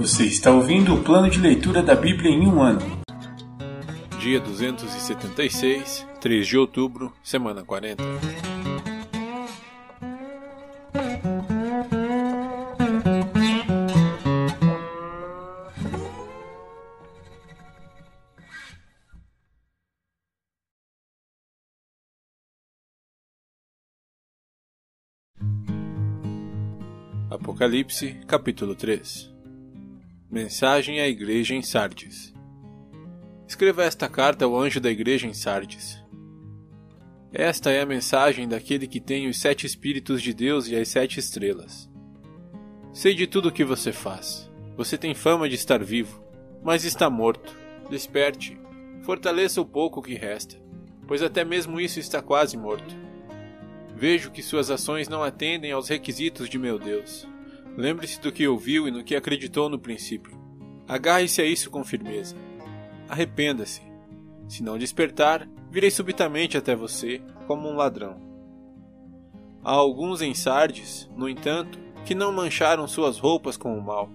Você está ouvindo o plano de leitura da Bíblia em um ano. Dia 276, 3 de outubro, semana 40. Apocalipse, capítulo 3 Mensagem à Igreja em Sardes Escreva esta carta ao anjo da igreja em Sardes. Esta é a mensagem daquele que tem os sete Espíritos de Deus e as sete estrelas. Sei de tudo o que você faz. Você tem fama de estar vivo, mas está morto. Desperte. Fortaleça o pouco que resta, pois até mesmo isso está quase morto. Vejo que suas ações não atendem aos requisitos de meu Deus. Lembre-se do que ouviu e no que acreditou no princípio. Agarre-se a isso com firmeza arrependa-se. Se não despertar, virei subitamente até você, como um ladrão. Há alguns em Sardes, no entanto, que não mancharam suas roupas com o mal.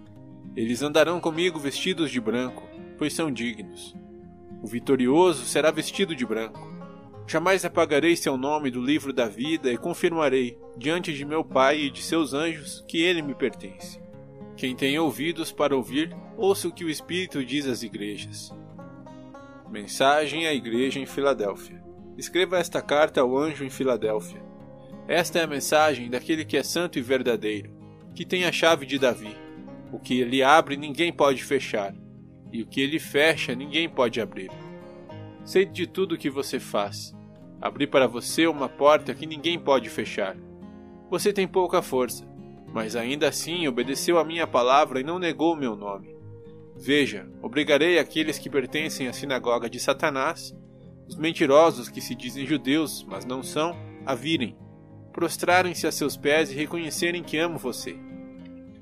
Eles andarão comigo vestidos de branco, pois são dignos. O vitorioso será vestido de branco. Jamais apagarei seu nome do livro da vida e confirmarei, diante de meu Pai e de seus anjos, que ele me pertence. Quem tem ouvidos para ouvir, ouça o que o Espírito diz às igrejas. Mensagem à Igreja em Filadélfia. Escreva esta carta ao anjo em Filadélfia. Esta é a mensagem daquele que é santo e verdadeiro, que tem a chave de Davi. O que ele abre, ninguém pode fechar, e o que ele fecha, ninguém pode abrir. Sei de tudo o que você faz. Abri para você uma porta que ninguém pode fechar. Você tem pouca força, mas ainda assim obedeceu a minha palavra e não negou o meu nome. Veja, obrigarei aqueles que pertencem à sinagoga de Satanás, os mentirosos que se dizem judeus, mas não são, a virem, prostrarem-se a seus pés e reconhecerem que amo você.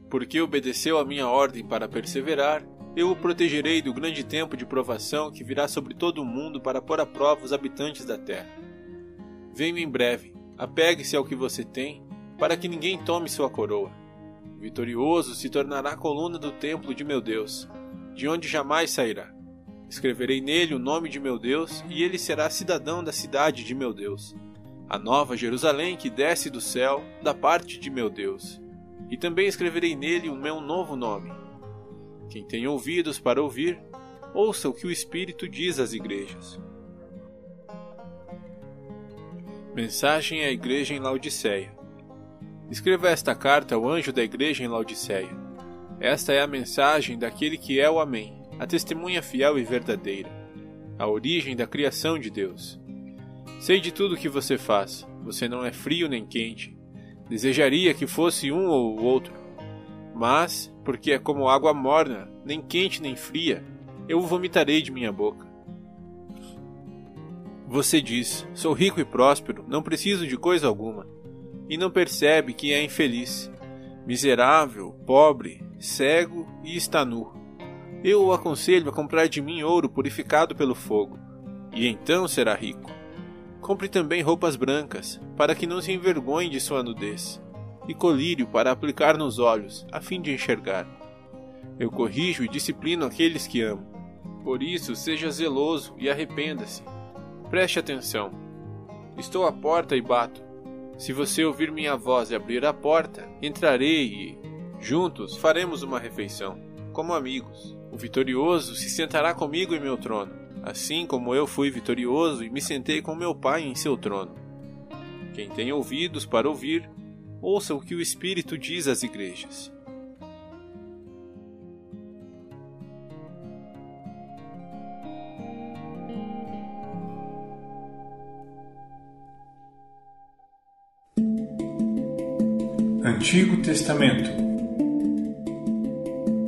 Porque obedeceu a minha ordem para perseverar, eu o protegerei do grande tempo de provação que virá sobre todo o mundo para pôr à prova os habitantes da terra. Venho em breve, apegue-se ao que você tem, para que ninguém tome sua coroa. vitorioso se tornará coluna do templo de meu Deus de onde jamais sairá. Escreverei nele o nome de meu Deus, e ele será cidadão da cidade de meu Deus, a nova Jerusalém que desce do céu, da parte de meu Deus. E também escreverei nele o meu novo nome. Quem tem ouvidos para ouvir, ouça o que o Espírito diz às igrejas. Mensagem à Igreja em Laodiceia. Escreva esta carta ao anjo da igreja em Laodiceia. Esta é a mensagem daquele que é o Amém, a testemunha fiel e verdadeira, a origem da criação de Deus. Sei de tudo que você faz, você não é frio nem quente. Desejaria que fosse um ou o outro. Mas, porque é como água morna, nem quente nem fria, eu o vomitarei de minha boca. Você diz: Sou rico e próspero, não preciso de coisa alguma. E não percebe que é infeliz, miserável, pobre, cego e está nu. Eu o aconselho a comprar de mim ouro purificado pelo fogo, e então será rico. Compre também roupas brancas, para que não se envergonhe de sua nudez, e colírio para aplicar nos olhos, a fim de enxergar. Eu corrijo e disciplino aqueles que amo. Por isso, seja zeloso e arrependa-se. Preste atenção. Estou à porta e bato. Se você ouvir minha voz e abrir a porta, entrarei e, Juntos faremos uma refeição, como amigos. O vitorioso se sentará comigo em meu trono, assim como eu fui vitorioso e me sentei com meu Pai em seu trono. Quem tem ouvidos para ouvir, ouça o que o Espírito diz às igrejas. Antigo Testamento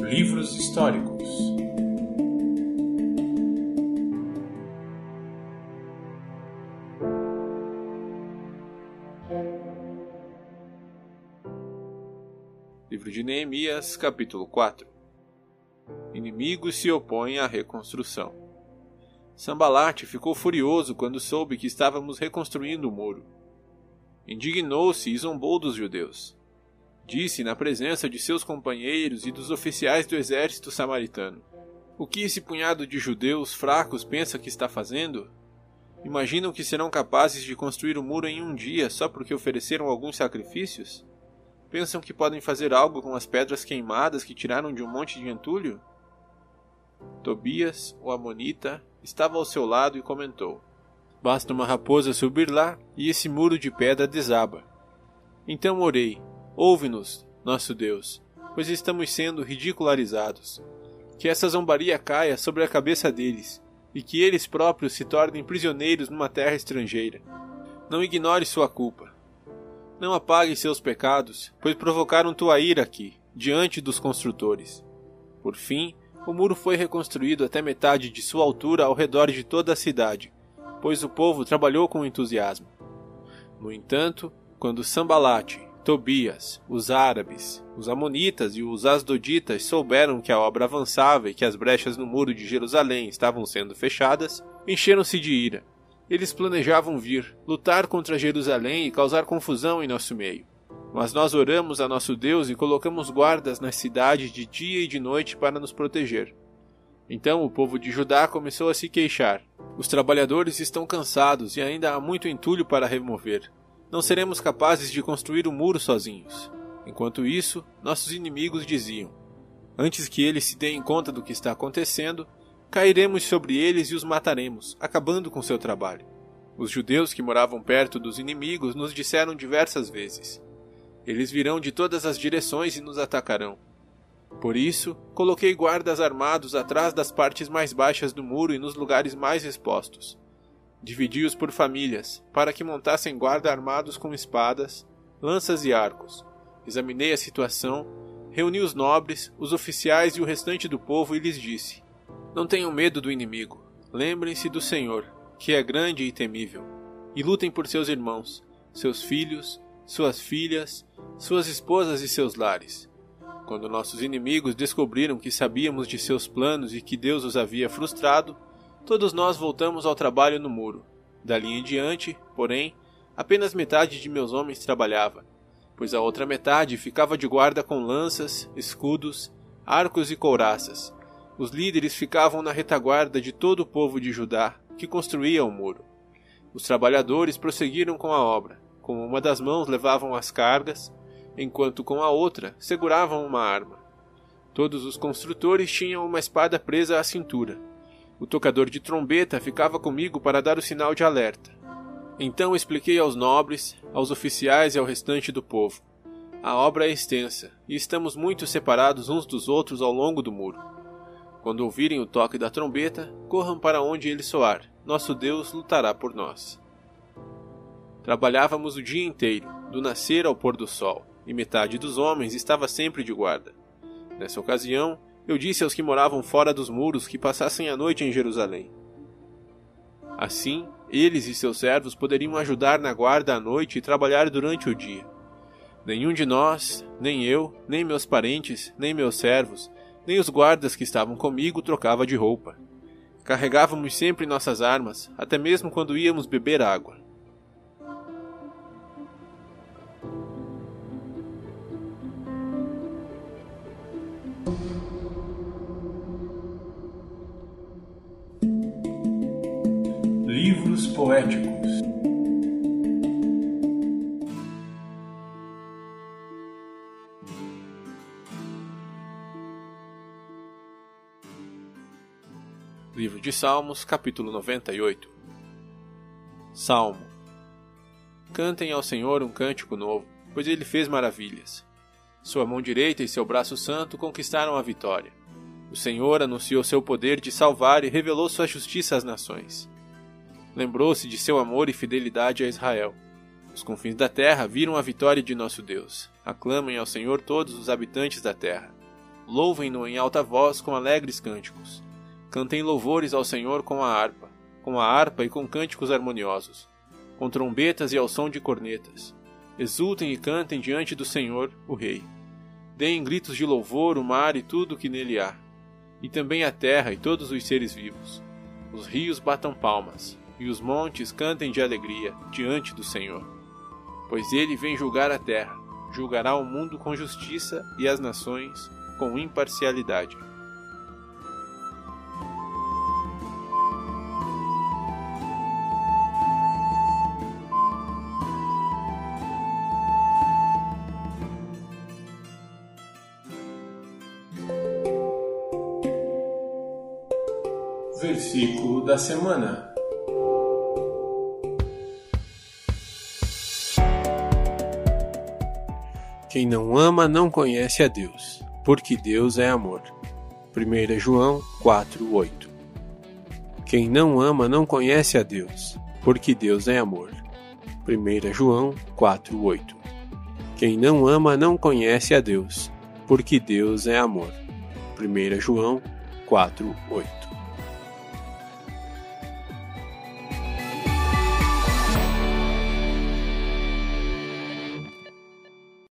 Livros históricos. Neemias, capítulo 4 Inimigos se opõem à reconstrução. Sambalate ficou furioso quando soube que estávamos reconstruindo o muro. Indignou-se e zombou dos judeus. Disse na presença de seus companheiros e dos oficiais do exército samaritano: O que esse punhado de judeus fracos pensa que está fazendo? Imaginam que serão capazes de construir o muro em um dia só porque ofereceram alguns sacrifícios? Pensam que podem fazer algo com as pedras queimadas que tiraram de um monte de entulho? Tobias, o Amonita, estava ao seu lado e comentou: Basta uma raposa subir lá e esse muro de pedra desaba. Então orei: Ouve-nos, nosso Deus, pois estamos sendo ridicularizados. Que essa zombaria caia sobre a cabeça deles e que eles próprios se tornem prisioneiros numa terra estrangeira. Não ignore sua culpa. Não apague seus pecados, pois provocaram tua ira aqui, diante dos construtores. Por fim, o muro foi reconstruído até metade de sua altura ao redor de toda a cidade, pois o povo trabalhou com entusiasmo. No entanto, quando Sambalate, Tobias, os árabes, os amonitas e os asdoditas souberam que a obra avançava e que as brechas no muro de Jerusalém estavam sendo fechadas, encheram-se de ira. Eles planejavam vir, lutar contra Jerusalém e causar confusão em nosso meio. Mas nós oramos a nosso Deus e colocamos guardas nas cidades de dia e de noite para nos proteger. Então o povo de Judá começou a se queixar. Os trabalhadores estão cansados e ainda há muito entulho para remover não seremos capazes de construir o um muro sozinhos. Enquanto isso, nossos inimigos diziam: Antes que eles se deem conta do que está acontecendo, cairemos sobre eles e os mataremos, acabando com seu trabalho. Os judeus que moravam perto dos inimigos nos disseram diversas vezes: Eles virão de todas as direções e nos atacarão. Por isso, coloquei guardas armados atrás das partes mais baixas do muro e nos lugares mais expostos. Dividi-os por famílias, para que montassem guarda armados com espadas, lanças e arcos. Examinei a situação, reuni os nobres, os oficiais e o restante do povo e lhes disse: Não tenham medo do inimigo. Lembrem-se do Senhor, que é grande e temível, e lutem por seus irmãos, seus filhos, suas filhas, suas esposas e seus lares. Quando nossos inimigos descobriram que sabíamos de seus planos e que Deus os havia frustrado, Todos nós voltamos ao trabalho no muro. Dali em diante, porém, apenas metade de meus homens trabalhava, pois a outra metade ficava de guarda com lanças, escudos, arcos e couraças. Os líderes ficavam na retaguarda de todo o povo de Judá, que construía o muro. Os trabalhadores prosseguiram com a obra. Com uma das mãos levavam as cargas, enquanto com a outra seguravam uma arma. Todos os construtores tinham uma espada presa à cintura, o tocador de trombeta ficava comigo para dar o sinal de alerta. Então expliquei aos nobres, aos oficiais e ao restante do povo. A obra é extensa e estamos muito separados uns dos outros ao longo do muro. Quando ouvirem o toque da trombeta, corram para onde ele soar. Nosso Deus lutará por nós. Trabalhávamos o dia inteiro, do nascer ao pôr do sol, e metade dos homens estava sempre de guarda. Nessa ocasião, eu disse aos que moravam fora dos muros que passassem a noite em Jerusalém. Assim, eles e seus servos poderiam ajudar na guarda à noite e trabalhar durante o dia. Nenhum de nós, nem eu, nem meus parentes, nem meus servos, nem os guardas que estavam comigo trocava de roupa. Carregávamos sempre nossas armas, até mesmo quando íamos beber água. Livros poéticos. Livro de Salmos, capítulo 98 Salmo Cantem ao Senhor um cântico novo, pois ele fez maravilhas. Sua mão direita e seu braço santo conquistaram a vitória. O Senhor anunciou seu poder de salvar e revelou sua justiça às nações lembrou-se de seu amor e fidelidade a Israel. Os confins da terra viram a vitória de nosso Deus. Aclamem ao Senhor todos os habitantes da terra. Louvem-no em alta voz com alegres cânticos. Cantem louvores ao Senhor com a harpa, com a harpa e com cânticos harmoniosos, com trombetas e ao som de cornetas. Exultem e cantem diante do Senhor, o Rei. Deem gritos de louvor o mar e tudo o que nele há, e também a terra e todos os seres vivos. Os rios batam palmas, e os montes cantem de alegria diante do Senhor. Pois ele vem julgar a terra, julgará o mundo com justiça e as nações com imparcialidade. Versículo da semana. Quem não ama não conhece a Deus, porque Deus é amor. 1 João 4:8. Quem não ama não conhece a Deus, porque Deus é amor. 1 João 4:8. Quem não ama não conhece a Deus, porque Deus é amor. 1 João 4:8.